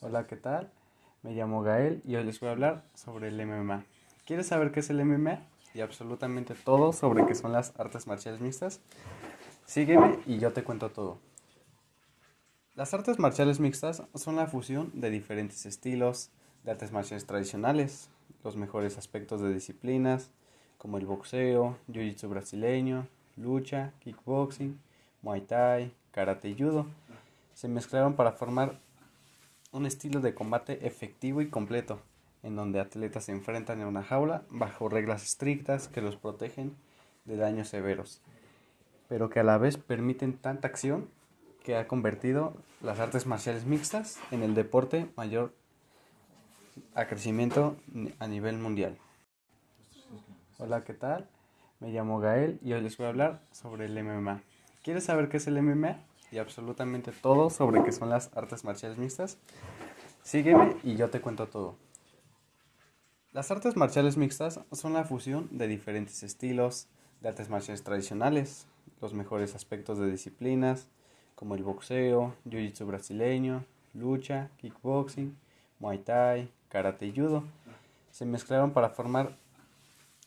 Hola, ¿qué tal? Me llamo Gael y hoy les voy a hablar sobre el MMA. ¿Quieres saber qué es el MMA? Y absolutamente todo sobre qué son las artes marciales mixtas. Sígueme y yo te cuento todo. Las artes marciales mixtas son la fusión de diferentes estilos de artes marciales tradicionales, los mejores aspectos de disciplinas como el boxeo, jiu-jitsu brasileño, lucha, kickboxing, muay thai, karate y judo. Se mezclaron para formar un estilo de combate efectivo y completo, en donde atletas se enfrentan en una jaula bajo reglas estrictas que los protegen de daños severos, pero que a la vez permiten tanta acción que ha convertido las artes marciales mixtas en el deporte mayor a crecimiento a nivel mundial. Hola, ¿qué tal? Me llamo Gael y hoy les voy a hablar sobre el MMA. ¿Quieres saber qué es el MMA? Y absolutamente todo sobre qué son las artes marciales mixtas. Sígueme y yo te cuento todo. Las artes marciales mixtas son la fusión de diferentes estilos de artes marciales tradicionales, los mejores aspectos de disciplinas como el boxeo, jiu-jitsu brasileño, lucha, kickboxing, muay thai, karate y judo. Se mezclaron para formar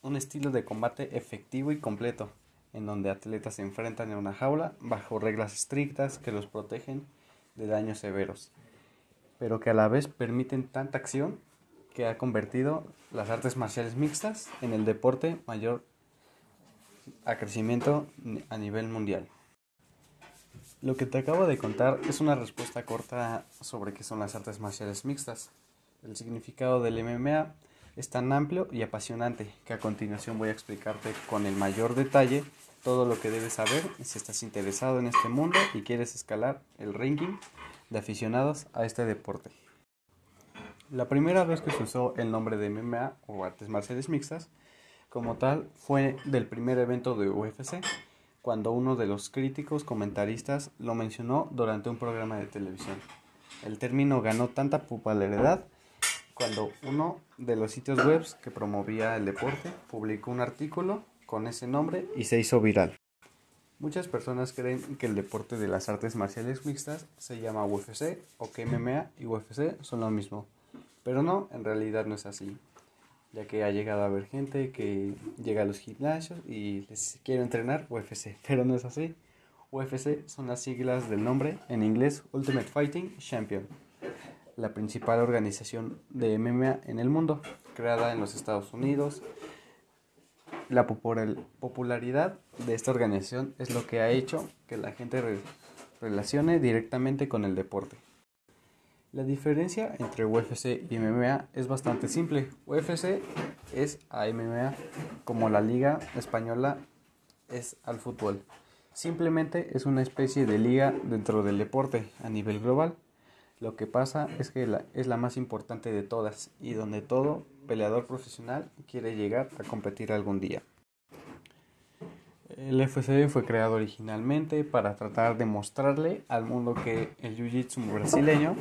un estilo de combate efectivo y completo en donde atletas se enfrentan en una jaula bajo reglas estrictas que los protegen de daños severos, pero que a la vez permiten tanta acción que ha convertido las artes marciales mixtas en el deporte mayor a crecimiento a nivel mundial. Lo que te acabo de contar es una respuesta corta sobre qué son las artes marciales mixtas. El significado del MMA es tan amplio y apasionante que a continuación voy a explicarte con el mayor detalle todo lo que debes saber si estás interesado en este mundo y quieres escalar el ranking de aficionados a este deporte. La primera vez que se usó el nombre de MMA o artes marciales mixtas como tal fue del primer evento de UFC, cuando uno de los críticos comentaristas lo mencionó durante un programa de televisión. El término ganó tanta popularidad cuando uno de los sitios web que promovía el deporte publicó un artículo con ese nombre y se hizo viral. Muchas personas creen que el deporte de las artes marciales mixtas se llama UFC o que MMA y UFC son lo mismo, pero no, en realidad no es así, ya que ha llegado a haber gente que llega a los gimnasios y les quiere entrenar UFC, pero no es así. UFC son las siglas del nombre en inglés Ultimate Fighting Champion, la principal organización de MMA en el mundo, creada en los Estados Unidos la popularidad de esta organización es lo que ha hecho que la gente relacione directamente con el deporte. La diferencia entre UFC y MMA es bastante simple. UFC es a MMA como la liga española es al fútbol. Simplemente es una especie de liga dentro del deporte a nivel global. Lo que pasa es que es la más importante de todas y donde todo peleador profesional quiere llegar a competir algún día. El FC fue creado originalmente para tratar de mostrarle al mundo que el Jiu-Jitsu brasileño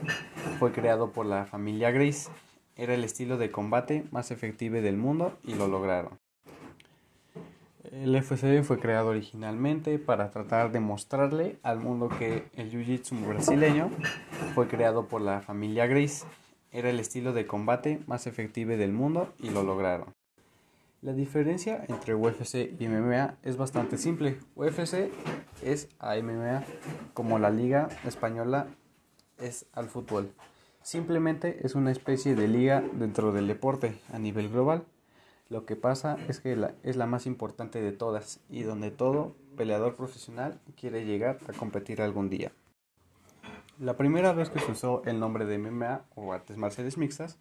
fue creado por la familia Grace. Era el estilo de combate más efectivo del mundo y lo lograron. El FC fue creado originalmente para tratar de mostrarle al mundo que el Jiu-Jitsu brasileño fue creado por la familia Grace. Era el estilo de combate más efectivo del mundo y lo lograron. La diferencia entre UFC y MMA es bastante simple. UFC es a MMA como la liga española es al fútbol. Simplemente es una especie de liga dentro del deporte a nivel global. Lo que pasa es que es la más importante de todas y donde todo peleador profesional quiere llegar a competir algún día. La primera vez que se usó el nombre de MMA o artes marciales mixtas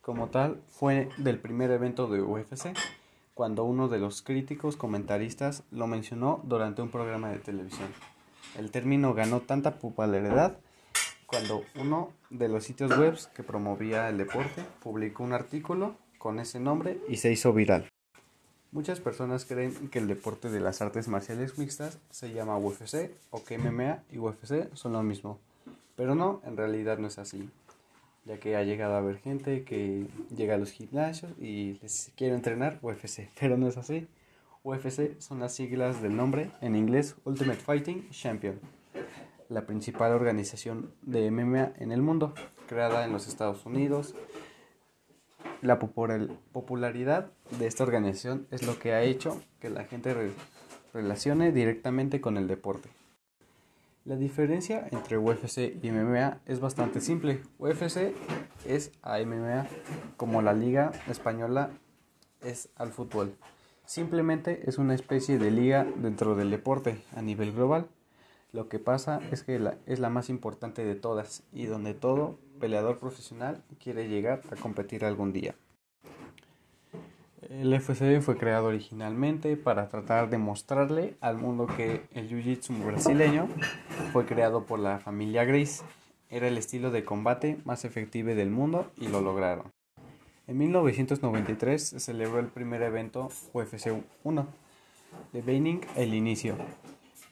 como tal fue del primer evento de UFC, cuando uno de los críticos comentaristas lo mencionó durante un programa de televisión. El término ganó tanta popularidad cuando uno de los sitios web que promovía el deporte publicó un artículo con ese nombre y se hizo viral. Muchas personas creen que el deporte de las artes marciales mixtas se llama UFC o que MMA y UFC son lo mismo. Pero no, en realidad no es así, ya que ha llegado a haber gente que llega a los gimnasios y les quiere entrenar UFC, pero no es así. UFC son las siglas del nombre en inglés Ultimate Fighting Champion, la principal organización de MMA en el mundo, creada en los Estados Unidos. La popularidad de esta organización es lo que ha hecho que la gente relacione directamente con el deporte. La diferencia entre UFC y MMA es bastante simple. UFC es a MMA como la liga española es al fútbol. Simplemente es una especie de liga dentro del deporte a nivel global. Lo que pasa es que es la más importante de todas y donde todo peleador profesional quiere llegar a competir algún día. El UFC fue creado originalmente para tratar de mostrarle al mundo que el Jiu-Jitsu brasileño fue creado por la familia Grace. Era el estilo de combate más efectivo del mundo y lo lograron. En 1993 se celebró el primer evento UFC 1 de Beining El Inicio,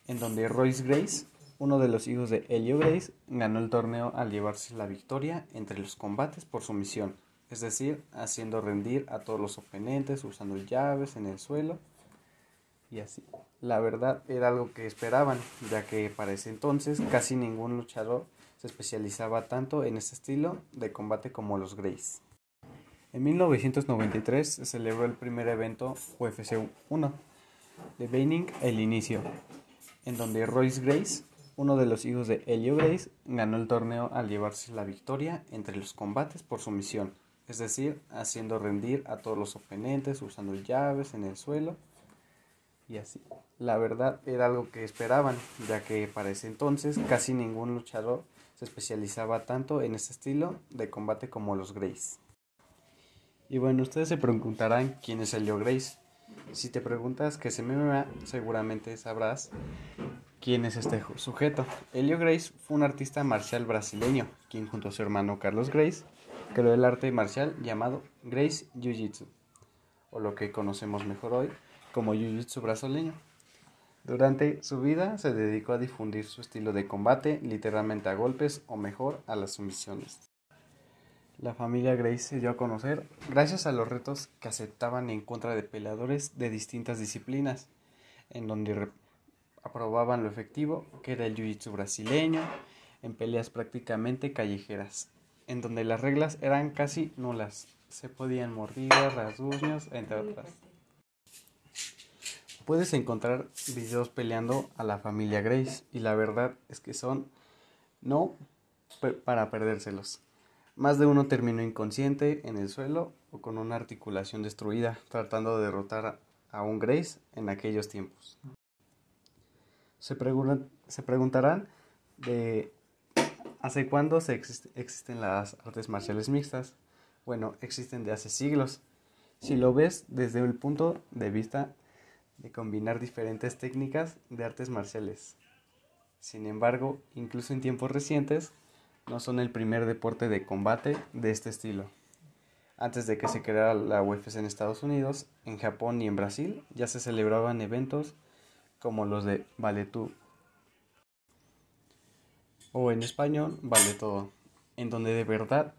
en donde Royce Grace, uno de los hijos de Helio Grace, ganó el torneo al llevarse la victoria entre los combates por sumisión, es decir, haciendo rendir a todos los oponentes usando llaves en el suelo y así. La verdad era algo que esperaban, ya que para ese entonces casi ningún luchador se especializaba tanto en este estilo de combate como los Grace. En 1993 se celebró el primer evento UFC 1 de Beining El Inicio, en donde Royce Grace, uno de los hijos de Helio Grace, ganó el torneo al llevarse la victoria entre los combates por sumisión, es decir, haciendo rendir a todos los oponentes usando llaves en el suelo y así. La verdad era algo que esperaban, ya que para ese entonces casi ningún luchador se especializaba tanto en este estilo de combate como los Grace. Y bueno, ustedes se preguntarán quién es Helio Grace. Si te preguntas qué es MMA, seguramente sabrás quién es este sujeto. Helio Grace fue un artista marcial brasileño, quien junto a su hermano Carlos Grace creó el arte marcial llamado Grace Jiu-Jitsu, o lo que conocemos mejor hoy como Jiu-Jitsu brasileño. Durante su vida se dedicó a difundir su estilo de combate, literalmente a golpes o mejor a las sumisiones. La familia Grace se dio a conocer gracias a los retos que aceptaban en contra de peleadores de distintas disciplinas, en donde aprobaban lo efectivo que era el jiu-jitsu brasileño, en peleas prácticamente callejeras, en donde las reglas eran casi nulas, se podían mordidas, rasguños, entre otras. Puedes encontrar videos peleando a la familia Grace y la verdad es que son no para perdérselos. Más de uno terminó inconsciente en el suelo o con una articulación destruida, tratando de derrotar a un Grace en aquellos tiempos. Se, se preguntarán de hace cuándo se existen las artes marciales mixtas. Bueno, existen de hace siglos. Si lo ves desde el punto de vista de combinar diferentes técnicas de artes marciales. Sin embargo, incluso en tiempos recientes, no son el primer deporte de combate de este estilo. Antes de que se creara la UFC en Estados Unidos, en Japón y en Brasil ya se celebraban eventos como los de Vale Tú o en español Vale Todo, en donde de verdad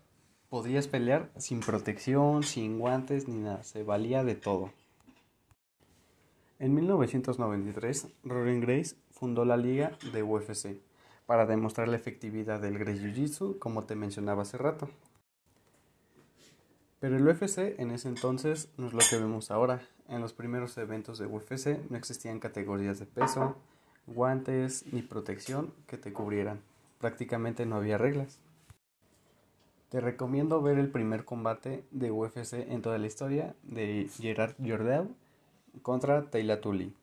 podías pelear sin protección, sin guantes ni nada, se valía de todo. En 1993, Rory Grace fundó la liga de UFC para demostrar la efectividad del Grace Jiu-Jitsu, como te mencionaba hace rato. Pero el UFC en ese entonces no es lo que vemos ahora. En los primeros eventos de UFC no existían categorías de peso, guantes ni protección que te cubrieran. Prácticamente no había reglas. Te recomiendo ver el primer combate de UFC en toda la historia de Gerard Jordel contra Taylor Tully.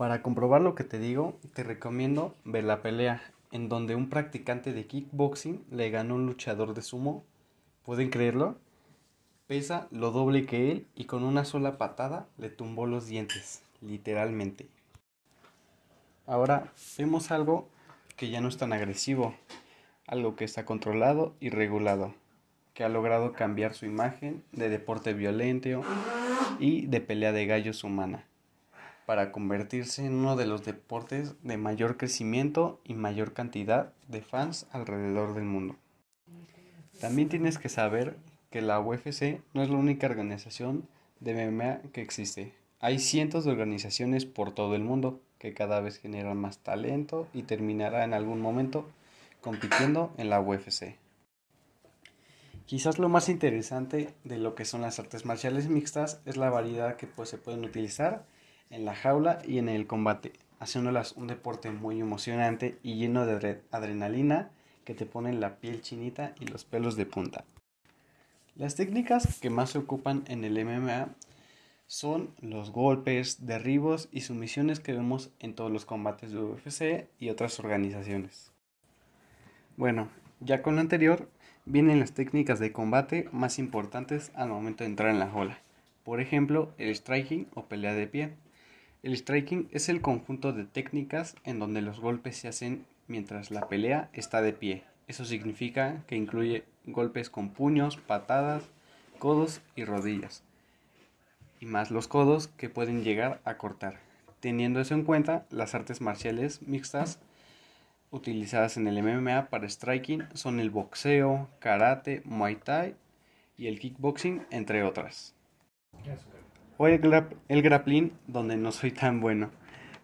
Para comprobar lo que te digo, te recomiendo ver la pelea en donde un practicante de kickboxing le ganó a un luchador de sumo. ¿Pueden creerlo? Pesa lo doble que él y con una sola patada le tumbó los dientes, literalmente. Ahora vemos algo que ya no es tan agresivo, algo que está controlado y regulado, que ha logrado cambiar su imagen de deporte violento y de pelea de gallos humana para convertirse en uno de los deportes de mayor crecimiento y mayor cantidad de fans alrededor del mundo. También tienes que saber que la UFC no es la única organización de MMA que existe. Hay cientos de organizaciones por todo el mundo. que cada vez generan más talento y terminará en algún momento compitiendo en la UFC. Quizás lo más interesante de lo que son las artes marciales mixtas es la variedad que pues, se pueden utilizar en la jaula y en el combate, haciéndolas un deporte muy emocionante y lleno de adrenalina que te ponen la piel chinita y los pelos de punta. Las técnicas que más se ocupan en el MMA son los golpes, derribos y sumisiones que vemos en todos los combates de UFC y otras organizaciones. Bueno, ya con lo anterior vienen las técnicas de combate más importantes al momento de entrar en la jola. Por ejemplo, el striking o pelea de pie. El striking es el conjunto de técnicas en donde los golpes se hacen mientras la pelea está de pie. Eso significa que incluye golpes con puños, patadas, codos y rodillas y más los codos que pueden llegar a cortar. Teniendo eso en cuenta, las artes marciales mixtas utilizadas en el MMA para striking son el boxeo, karate, muay thai y el kickboxing, entre otras. O el, el grappling, donde no soy tan bueno.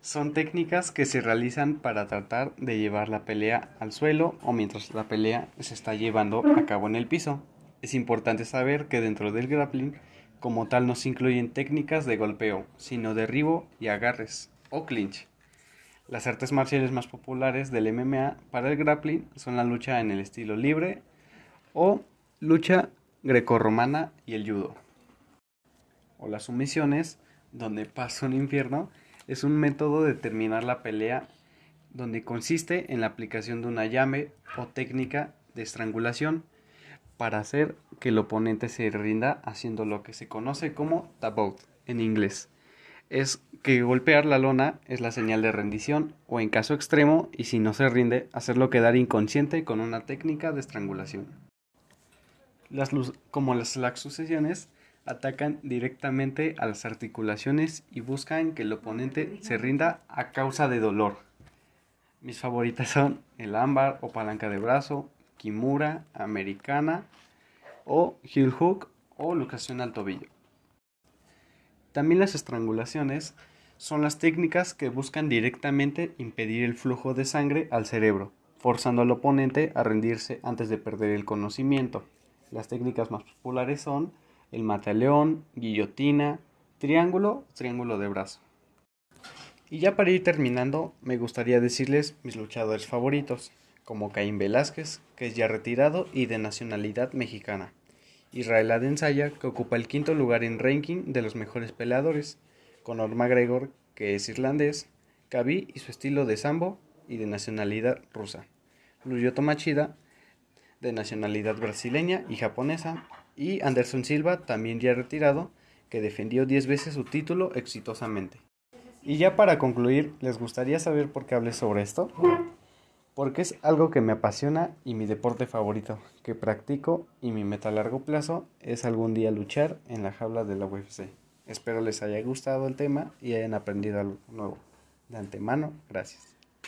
Son técnicas que se realizan para tratar de llevar la pelea al suelo o mientras la pelea se está llevando a cabo en el piso. Es importante saber que dentro del grappling como tal no se incluyen técnicas de golpeo, sino derribo y agarres o clinch. Las artes marciales más populares del MMA para el grappling son la lucha en el estilo libre o lucha grecorromana y el judo. O las sumisiones, donde pasa un infierno, es un método de terminar la pelea donde consiste en la aplicación de una llave o técnica de estrangulación para hacer que el oponente se rinda haciendo lo que se conoce como tap out en inglés. Es que golpear la lona es la señal de rendición o en caso extremo y si no se rinde hacerlo quedar inconsciente con una técnica de estrangulación. Las como las sucesiones atacan directamente a las articulaciones y buscan que el oponente se rinda a causa de dolor. Mis favoritas son el ámbar o palanca de brazo, Kimura, Americana o Heel Hook o locación al tobillo. También las estrangulaciones son las técnicas que buscan directamente impedir el flujo de sangre al cerebro, forzando al oponente a rendirse antes de perder el conocimiento. Las técnicas más populares son el mataleón, guillotina, triángulo, triángulo de brazo. Y ya para ir terminando, me gustaría decirles mis luchadores favoritos como Caín Velázquez, que es ya retirado y de nacionalidad mexicana. Israel Adensaya, que ocupa el quinto lugar en ranking de los mejores peleadores. Conor McGregor, que es irlandés. Khabib y su estilo de sambo y de nacionalidad rusa. Lyoto Machida, de nacionalidad brasileña y japonesa. Y Anderson Silva, también ya retirado, que defendió 10 veces su título exitosamente. Y ya para concluir, ¿les gustaría saber por qué hablé sobre esto? porque es algo que me apasiona y mi deporte favorito, que practico y mi meta a largo plazo es algún día luchar en la jaula de la UFC. Espero les haya gustado el tema y hayan aprendido algo nuevo. De antemano, gracias.